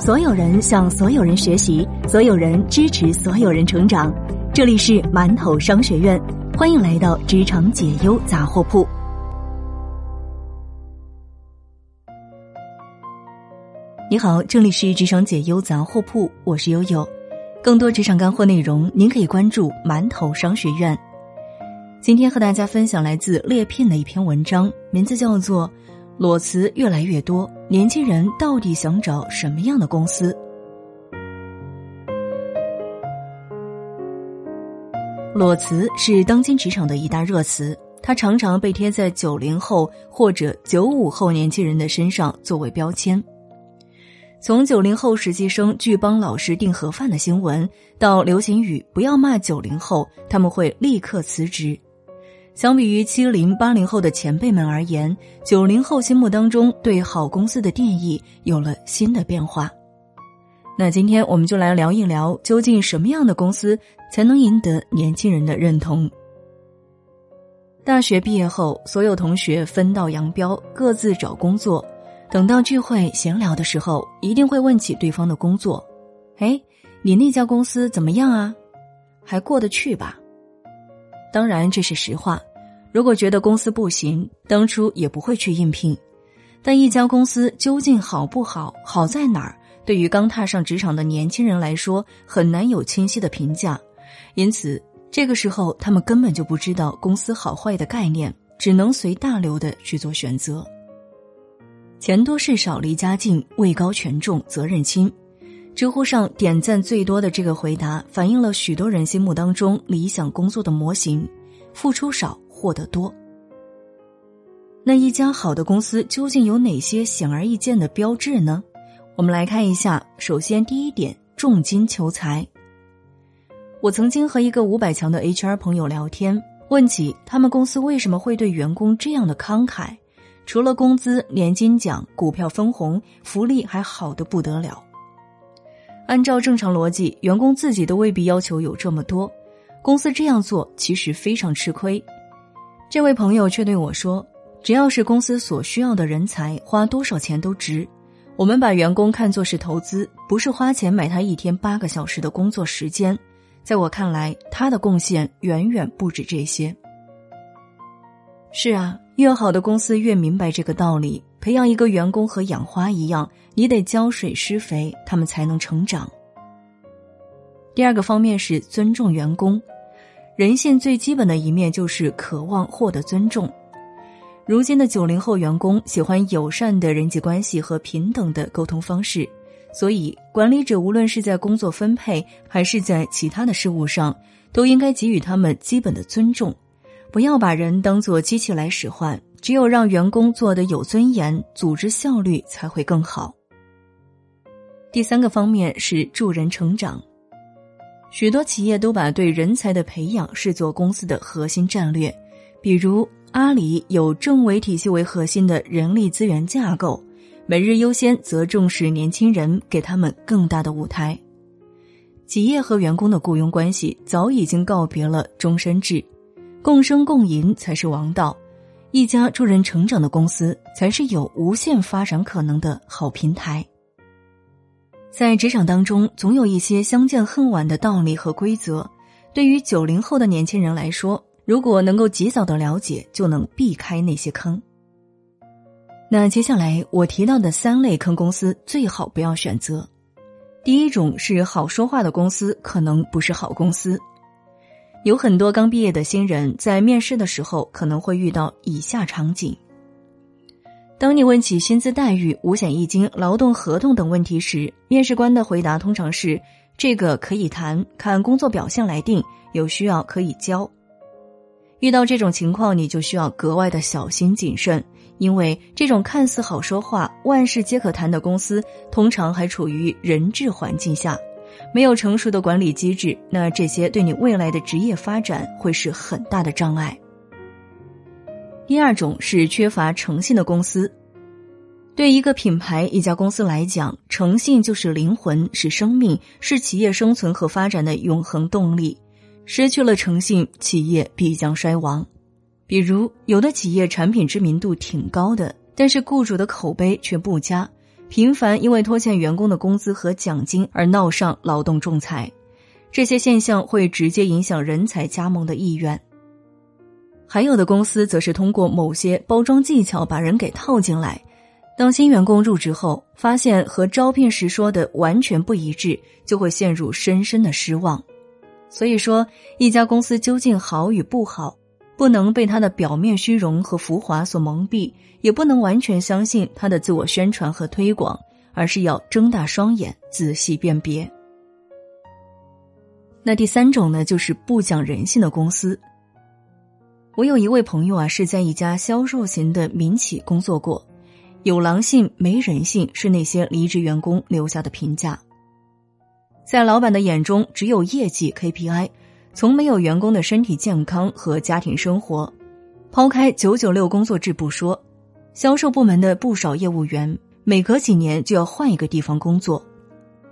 所有人向所有人学习，所有人支持所有人成长。这里是馒头商学院，欢迎来到职场解忧杂货铺。你好，这里是职场解忧杂货铺，我是悠悠。更多职场干货内容，您可以关注馒头商学院。今天和大家分享来自猎聘的一篇文章，名字叫做。裸辞越来越多，年轻人到底想找什么样的公司？裸辞是当今职场的一大热词，它常常被贴在九零后或者九五后年轻人的身上作为标签。从九零后实习生拒帮老师订盒饭的新闻，到流行语“不要骂九零后，他们会立刻辞职”。相比于七零八零后的前辈们而言，九零后心目当中对好公司的定义有了新的变化。那今天我们就来聊一聊，究竟什么样的公司才能赢得年轻人的认同？大学毕业后，所有同学分道扬镳，各自找工作。等到聚会闲聊的时候，一定会问起对方的工作：“哎，你那家公司怎么样啊？还过得去吧？”当然，这是实话。如果觉得公司不行，当初也不会去应聘。但一家公司究竟好不好，好在哪儿，对于刚踏上职场的年轻人来说，很难有清晰的评价。因此，这个时候他们根本就不知道公司好坏的概念，只能随大流的去做选择。钱多事少离家近，位高权重责任轻。知乎上点赞最多的这个回答，反映了许多人心目当中理想工作的模型：付出少，获得多。那一家好的公司究竟有哪些显而易见的标志呢？我们来看一下。首先，第一点，重金求财。我曾经和一个五百强的 HR 朋友聊天，问起他们公司为什么会对员工这样的慷慨，除了工资、年金奖、股票分红，福利还好的不得了。按照正常逻辑，员工自己都未必要求有这么多，公司这样做其实非常吃亏。这位朋友却对我说：“只要是公司所需要的人才，花多少钱都值。我们把员工看作是投资，不是花钱买他一天八个小时的工作时间。在我看来，他的贡献远远不止这些。”是啊，越好的公司越明白这个道理。培养一个员工和养花一样，你得浇水施肥，他们才能成长。第二个方面是尊重员工，人性最基本的一面就是渴望获得尊重。如今的九零后员工喜欢友善的人际关系和平等的沟通方式，所以管理者无论是在工作分配还是在其他的事物上，都应该给予他们基本的尊重，不要把人当做机器来使唤。只有让员工做得有尊严，组织效率才会更好。第三个方面是助人成长，许多企业都把对人才的培养视作公司的核心战略，比如阿里有政委体系为核心的人力资源架构，每日优先则重视年轻人，给他们更大的舞台。企业和员工的雇佣关系早已经告别了终身制，共生共赢才是王道。一家助人成长的公司，才是有无限发展可能的好平台。在职场当中，总有一些相见恨晚的道理和规则。对于九零后的年轻人来说，如果能够及早的了解，就能避开那些坑。那接下来我提到的三类坑公司，最好不要选择。第一种是好说话的公司，可能不是好公司。有很多刚毕业的新人在面试的时候可能会遇到以下场景：当你问起薪资待遇、五险一金、劳动合同等问题时，面试官的回答通常是“这个可以谈，看工作表现来定，有需要可以交”。遇到这种情况，你就需要格外的小心谨慎，因为这种看似好说话、万事皆可谈的公司，通常还处于人质环境下。没有成熟的管理机制，那这些对你未来的职业发展会是很大的障碍。第二种是缺乏诚信的公司。对一个品牌、一家公司来讲，诚信就是灵魂，是生命，是企业生存和发展的永恒动力。失去了诚信，企业必将衰亡。比如，有的企业产品知名度挺高的，但是雇主的口碑却不佳。频繁因为拖欠员工的工资和奖金而闹上劳动仲裁，这些现象会直接影响人才加盟的意愿。还有的公司则是通过某些包装技巧把人给套进来，当新员工入职后，发现和招聘时说的完全不一致，就会陷入深深的失望。所以说，一家公司究竟好与不好，不能被他的表面虚荣和浮华所蒙蔽，也不能完全相信他的自我宣传和推广，而是要睁大双眼，仔细辨别。那第三种呢，就是不讲人性的公司。我有一位朋友啊，是在一家销售型的民企工作过，有狼性没人性是那些离职员工留下的评价。在老板的眼中，只有业绩 KPI，从没有员工的身体健康和家庭生活。抛开九九六工作制不说，销售部门的不少业务员每隔几年就要换一个地方工作，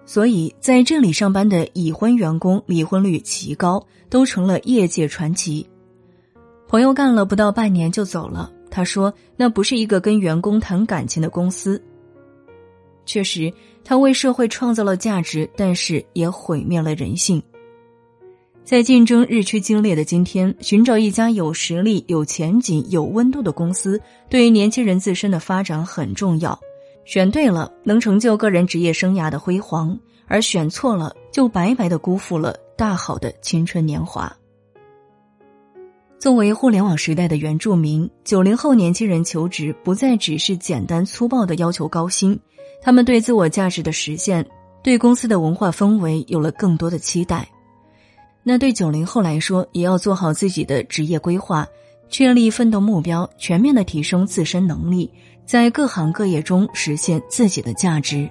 所以在这里上班的已婚员工离婚率奇高，都成了业界传奇。朋友干了不到半年就走了。他说：“那不是一个跟员工谈感情的公司。”确实，他为社会创造了价值，但是也毁灭了人性。在竞争日趋激烈的今天，寻找一家有实力、有前景、有温度的公司，对于年轻人自身的发展很重要。选对了，能成就个人职业生涯的辉煌；而选错了，就白白的辜负了大好的青春年华。作为互联网时代的原住民，九零后年轻人求职不再只是简单粗暴的要求高薪，他们对自我价值的实现，对公司的文化氛围有了更多的期待。那对九零后来说，也要做好自己的职业规划，确立奋斗目标，全面的提升自身能力，在各行各业中实现自己的价值。